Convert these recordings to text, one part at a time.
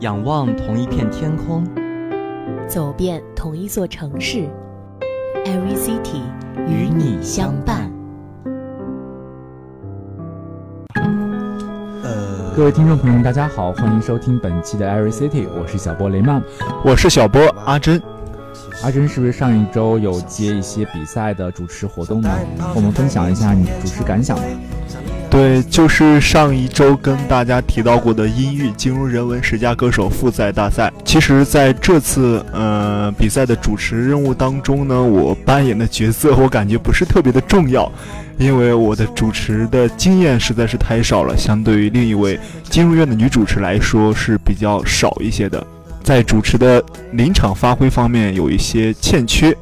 仰望同一片天空，走遍同一座城市，Every City 与你相伴。呃各位听众朋友们，大家好，欢迎收听本期的 Every City，我是小波雷曼，我是小波阿珍。阿珍是不是上一周有接一些比赛的主持活动呢？和我们分享一下你主持感想吧。对，就是上一周跟大家提到过的音域金融人文十佳歌手复赛大赛。其实，在这次呃比赛的主持任务当中呢，我扮演的角色我感觉不是特别的重要，因为我的主持的经验实在是太少了，相对于另一位金融院的女主持来说是比较少一些的。在主持的临场发挥方面有一些欠缺，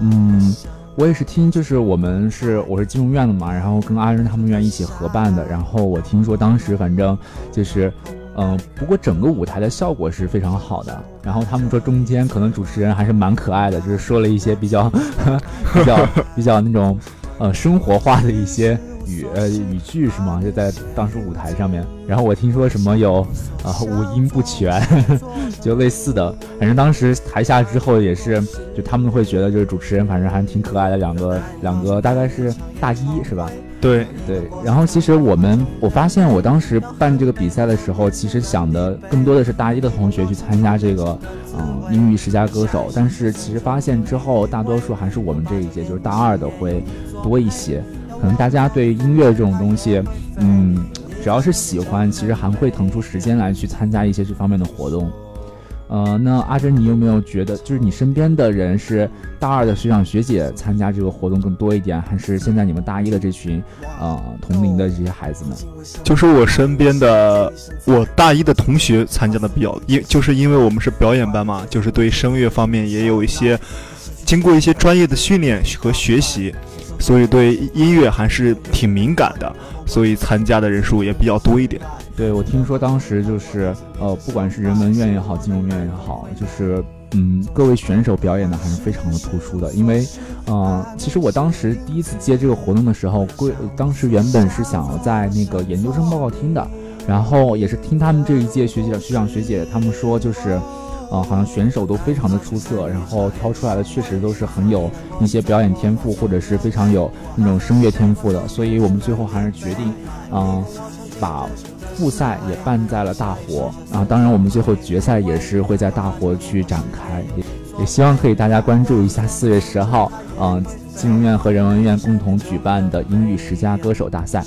嗯，我也是听，就是我们是我是金融院的嘛，然后跟阿仁他们院一起合办的，然后我听说当时反正就是，嗯，不过整个舞台的效果是非常好的，然后他们说中间可能主持人还是蛮可爱的，就是说了一些比较 比较比较那种呃生活化的一些。语呃语句是吗？就在当时舞台上面，然后我听说什么有啊五音不全，就类似的。反正当时台下之后也是，就他们会觉得就是主持人反正还挺可爱的，两个两个大概是大一是吧？对对。然后其实我们我发现我当时办这个比赛的时候，其实想的更多的是大一的同学去参加这个嗯英语十佳歌手，但是其实发现之后，大多数还是我们这一届就是大二的会多一些。可能大家对音乐这种东西，嗯，只要是喜欢，其实还会腾出时间来去参加一些这方面的活动。呃，那阿珍，你有没有觉得，就是你身边的人是大二的学长学姐参加这个活动更多一点，还是现在你们大一的这群，呃，同龄的这些孩子呢？就是我身边的我大一的同学参加的比较，因就是因为我们是表演班嘛，就是对声乐方面也有一些经过一些专业的训练和学习。所以对音乐还是挺敏感的，所以参加的人数也比较多一点。对我听说当时就是呃，不管是人文院也好，金融院也好，就是嗯，各位选手表演的还是非常的突出的。因为呃，其实我当时第一次接这个活动的时候，归当时原本是想要在那个研究生报告厅的，然后也是听他们这一届学姐学长学姐他们说就是。啊，好像选手都非常的出色，然后挑出来的确实都是很有一些表演天赋，或者是非常有那种声乐天赋的，所以我们最后还是决定，嗯，把复赛也办在了大活啊。当然，我们最后决赛也是会在大活去展开，也也希望可以大家关注一下四月十号，嗯，金融院和人文院共同举办的英语十佳歌手大赛。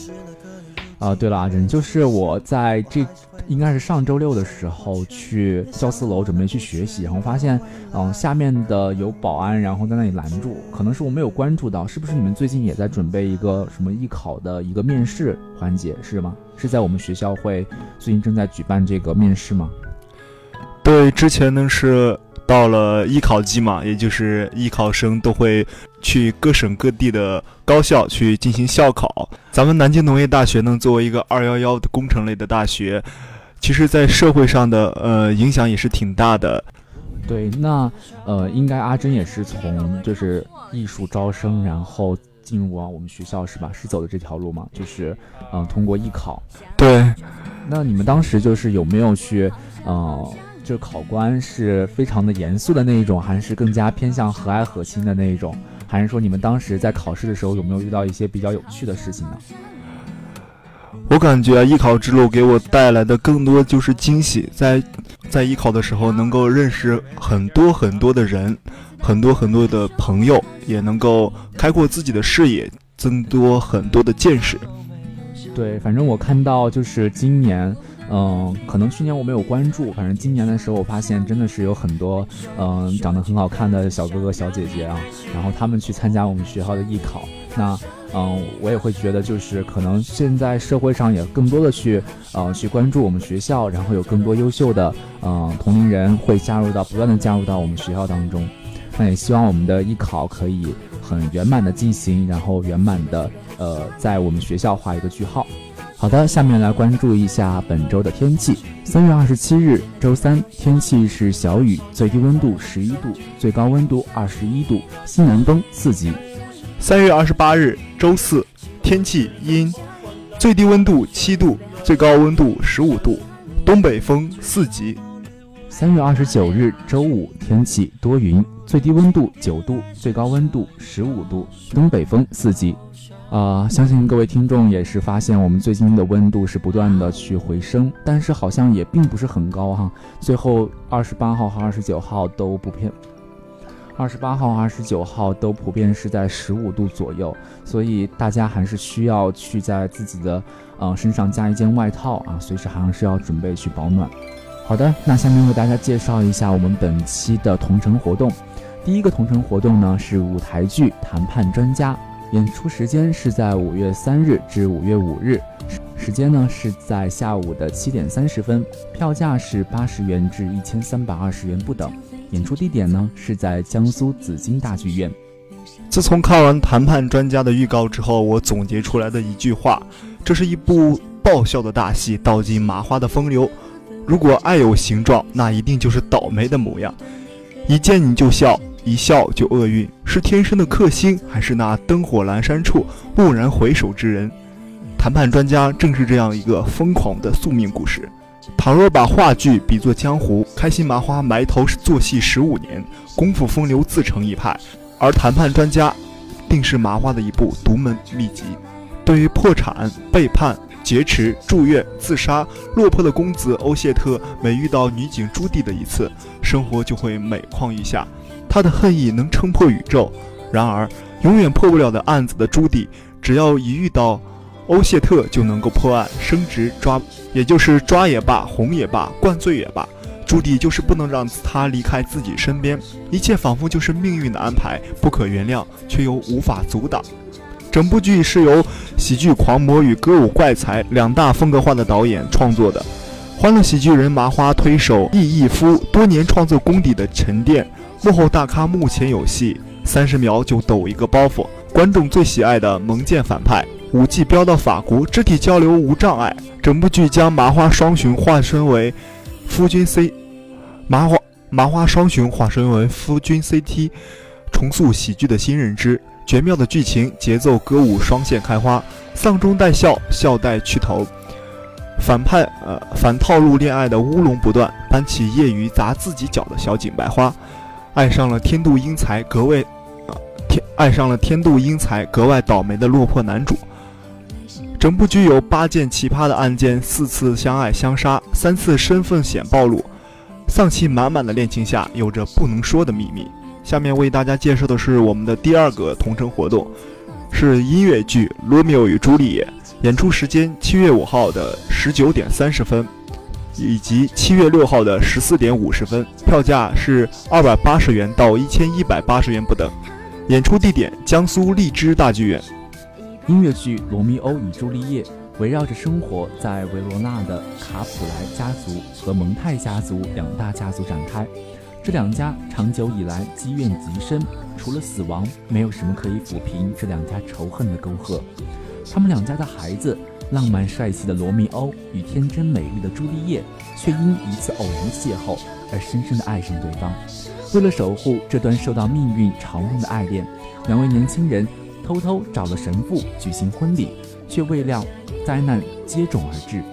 啊，对了，啊，人，就是我在这应该是上周六的时候去教四楼准备去学习，然后发现，嗯，下面的有保安，然后在那里拦住，可能是我没有关注到，是不是你们最近也在准备一个什么艺考的一个面试环节，是吗？是在我们学校会最近正在举办这个面试吗？对，之前呢是。到了艺考季嘛，也就是艺考生都会去各省各地的高校去进行校考。咱们南京农业大学呢，作为一个二幺幺的工程类的大学，其实在社会上的呃影响也是挺大的。对，那呃，应该阿珍也是从就是艺术招生，然后进入啊我们学校是吧？是走的这条路吗？就是嗯，通过艺考。对。那你们当时就是有没有去呃？就考官是非常的严肃的那一种，还是更加偏向和蔼可亲的那一种？还是说你们当时在考试的时候有没有遇到一些比较有趣的事情呢？我感觉艺考之路给我带来的更多就是惊喜，在在艺考的时候能够认识很多很多的人，很多很多的朋友，也能够开阔自己的视野，增多很多的见识。对，反正我看到就是今年。嗯，可能去年我没有关注，反正今年的时候我发现真的是有很多嗯长得很好看的小哥哥小姐姐啊，然后他们去参加我们学校的艺考。那嗯，我也会觉得就是可能现在社会上也更多的去呃去关注我们学校，然后有更多优秀的嗯同龄人会加入到不断的加入到我们学校当中。那也希望我们的艺考可以很圆满的进行，然后圆满的呃在我们学校画一个句号。好的，下面来关注一下本周的天气。三月二十七日，周三，天气是小雨，最低温度十一度，最高温度二十一度，西南风四级。三月二十八日，周四，天气阴，最低温度七度，最高温度十五度，东北风四级。三月二十九日周五，天气多云，最低温度九度，最高温度十五度，东北风四级。啊，相信各位听众也是发现我们最近的温度是不断的去回升，但是好像也并不是很高哈。最后二十八号和二十九号都不偏。二十八号、二十九号都普遍是在十五度左右，所以大家还是需要去在自己的呃身上加一件外套啊，随时好像是要准备去保暖。好的，那下面为大家介绍一下我们本期的同城活动。第一个同城活动呢是舞台剧《谈判专家》，演出时间是在五月三日至五月五日，时间呢是在下午的七点三十分，票价是八十元至一千三百二十元不等。演出地点呢是在江苏紫金大剧院。自从看完《谈判专家》的预告之后，我总结出来的一句话：这是一部爆笑的大戏，道尽麻花的风流。如果爱有形状，那一定就是倒霉的模样。一见你就笑，一笑就厄运，是天生的克星，还是那灯火阑珊处蓦然回首之人？《谈判专家》正是这样一个疯狂的宿命故事。倘若把话剧比作江湖，开心麻花埋头做戏十五年，功夫风流自成一派，而谈判专家，定是麻花的一部独门秘籍。对于破产、背叛、劫持、住院、自杀、落魄的公子欧谢特，每遇到女警朱棣的一次，生活就会每况愈下。他的恨意能撑破宇宙，然而永远破不了的案子的朱棣，只要一遇到。欧谢特就能够破案、升职、抓，也就是抓也罢，哄也罢，灌醉也罢，朱棣就是不能让他离开自己身边。一切仿佛就是命运的安排，不可原谅，却又无法阻挡。整部剧是由喜剧狂魔与歌舞怪才两大风格化的导演创作的，欢乐喜剧人麻花推手易逸夫多年创作功底的沉淀，幕后大咖目前有戏，三十秒就抖一个包袱，观众最喜爱的萌贱反派。武技飙到法国，肢体交流无障碍。整部剧将麻花双雄化身为夫君 C，麻花麻花双雄化身为夫君 CT，重塑喜剧的新认知。绝妙的剧情节奏，歌舞双线开花，丧中带笑，笑带去头。反派呃反套路恋爱的乌龙不断，搬起业余砸自己脚的小井白花，爱上了天妒英才格外呃天爱上了天妒英才格外倒霉的落魄男主。整部剧有八件奇葩的案件，四次相爱相杀，三次身份险暴露，丧气满满的恋情下有着不能说的秘密。下面为大家介绍的是我们的第二个同城活动，是音乐剧《罗密欧与朱丽叶》，演出时间七月五号的十九点三十分，以及七月六号的十四点五十分，票价是二百八十元到一千一百八十元不等。演出地点江苏荔枝大剧院。音乐剧《罗密欧与朱丽叶》围绕着生活在维罗纳的卡普莱家族和蒙泰家族两大家族展开。这两家长久以来积怨极深，除了死亡，没有什么可以抚平这两家仇恨的沟壑。他们两家的孩子，浪漫帅气的罗密欧与天真美丽的朱丽叶，却因一次偶然邂逅而深深地爱上对方。为了守护这段受到命运嘲弄的爱恋，两位年轻人。偷偷找了神父举行婚礼，却未料灾难接踵而至。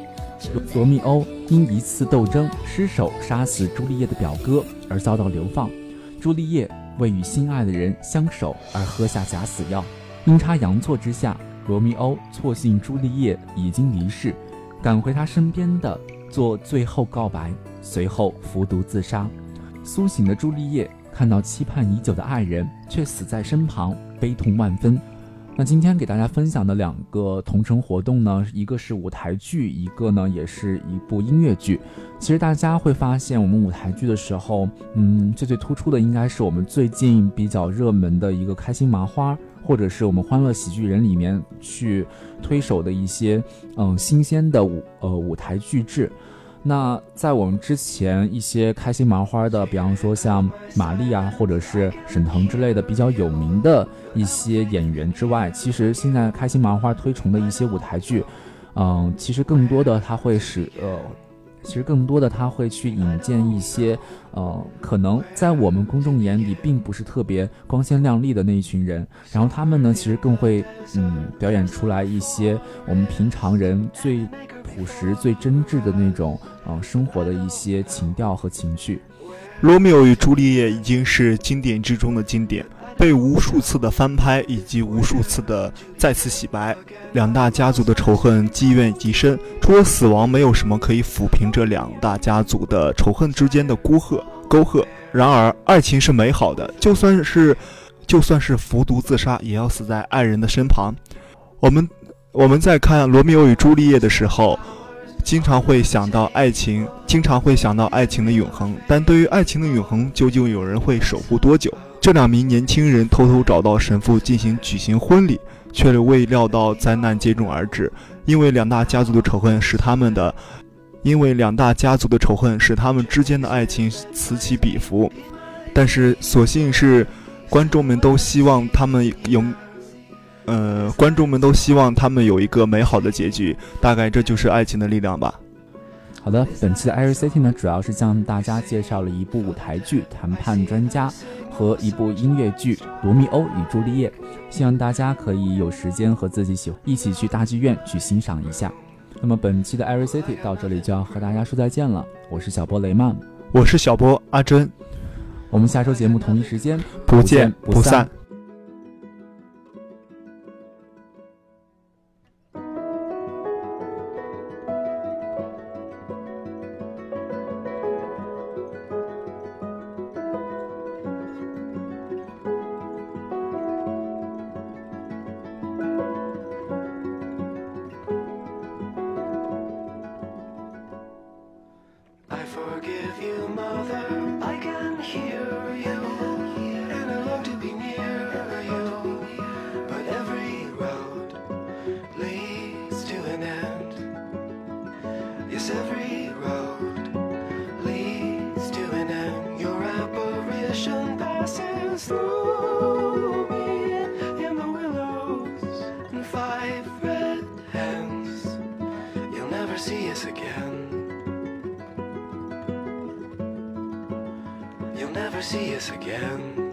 罗密欧因一次斗争失手杀死朱丽叶的表哥而遭到流放，朱丽叶为与心爱的人相守而喝下假死药。阴差阳错之下，罗密欧错信朱丽叶已经离世，赶回他身边的做最后告白，随后服毒自杀。苏醒的朱丽叶看到期盼已久的爱人却死在身旁。悲痛万分。那今天给大家分享的两个同城活动呢，一个是舞台剧，一个呢也是一部音乐剧。其实大家会发现，我们舞台剧的时候，嗯，最最突出的应该是我们最近比较热门的一个开心麻花，或者是我们欢乐喜剧人里面去推手的一些嗯新鲜的舞呃舞台剧制。那在我们之前一些开心麻花的，比方说像玛丽啊，或者是沈腾之类的比较有名的一些演员之外，其实现在开心麻花推崇的一些舞台剧，嗯，其实更多的它会使呃其实更多的他会去引荐一些，呃，可能在我们公众眼里并不是特别光鲜亮丽的那一群人，然后他们呢，其实更会，嗯，表演出来一些我们平常人最朴实、最真挚的那种，呃，生活的一些情调和情绪。《罗密欧与朱丽叶》已经是经典之中的经典。被无数次的翻拍以及无数次的再次洗白，两大家族的仇恨积怨极深。除了死亡，没有什么可以抚平这两大家族的仇恨之间的孤壑沟壑。然而，爱情是美好的，就算是就算是服毒自杀，也要死在爱人的身旁。我们我们在看《罗密欧与朱丽叶》的时候，经常会想到爱情，经常会想到爱情的永恒。但对于爱情的永恒，究竟有人会守护多久？这两名年轻人偷偷找到神父进行举行婚礼，却未料到灾难接踵而至。因为两大家族的仇恨使他们的，因为两大家族的仇恨使他们之间的爱情此起彼伏。但是，所幸是观众们都希望他们有，呃，观众们都希望他们有一个美好的结局。大概这就是爱情的力量吧。好的，本期的 Every City 呢，主要是向大家介绍了一部舞台剧《谈判专家》和一部音乐剧《罗密欧与朱丽叶》，希望大家可以有时间和自己喜一起去大剧院去欣赏一下。那么本期的 Every City 到这里就要和大家说再见了，我是小波雷曼，我是小波阿珍，我们下周节目同一时间不见不散。an end. Yes, every road leads to an end. Your apparition passes through me in the willows and five red hens. You'll never see us again. You'll never see us again.